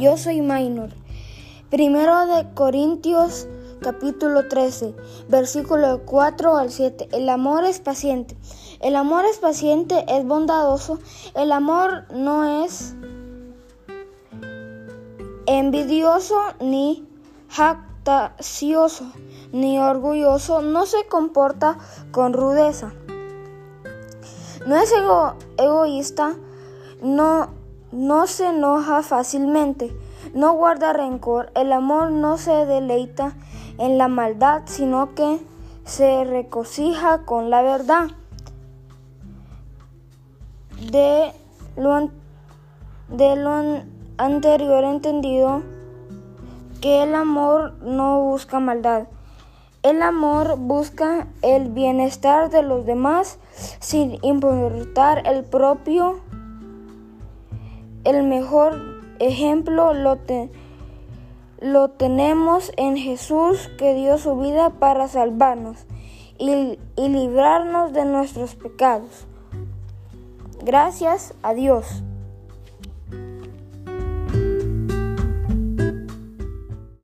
Yo soy Minor. Primero de Corintios capítulo 13, versículo 4 al 7. El amor es paciente. El amor es paciente, es bondadoso. El amor no es envidioso ni jactacioso ni orgulloso. No se comporta con rudeza. No es egoísta. No, no se enoja fácilmente. No guarda rencor. El amor no se deleita en la maldad, sino que se recocija con la verdad. De lo, de lo anterior entendido que el amor no busca maldad. El amor busca el bienestar de los demás sin importar el propio. El mejor ejemplo lo, lo tenemos en Jesús que dio su vida para salvarnos y, y librarnos de nuestros pecados. Gracias a Dios.